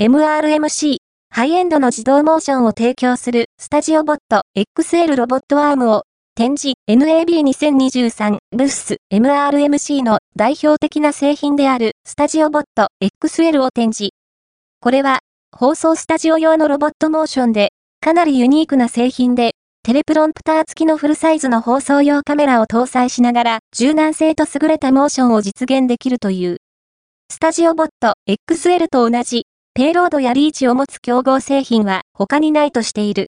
MRMC、ハイエンドの自動モーションを提供するスタジオボット XL ロボットアームを展示 NAB2023 ブース MRMC の代表的な製品であるスタジオボット XL を展示。これは放送スタジオ用のロボットモーションでかなりユニークな製品でテレプロンプター付きのフルサイズの放送用カメラを搭載しながら柔軟性と優れたモーションを実現できるという。スタジオボット XL と同じペイロードやリーチを持つ競合製品は他にないとしている。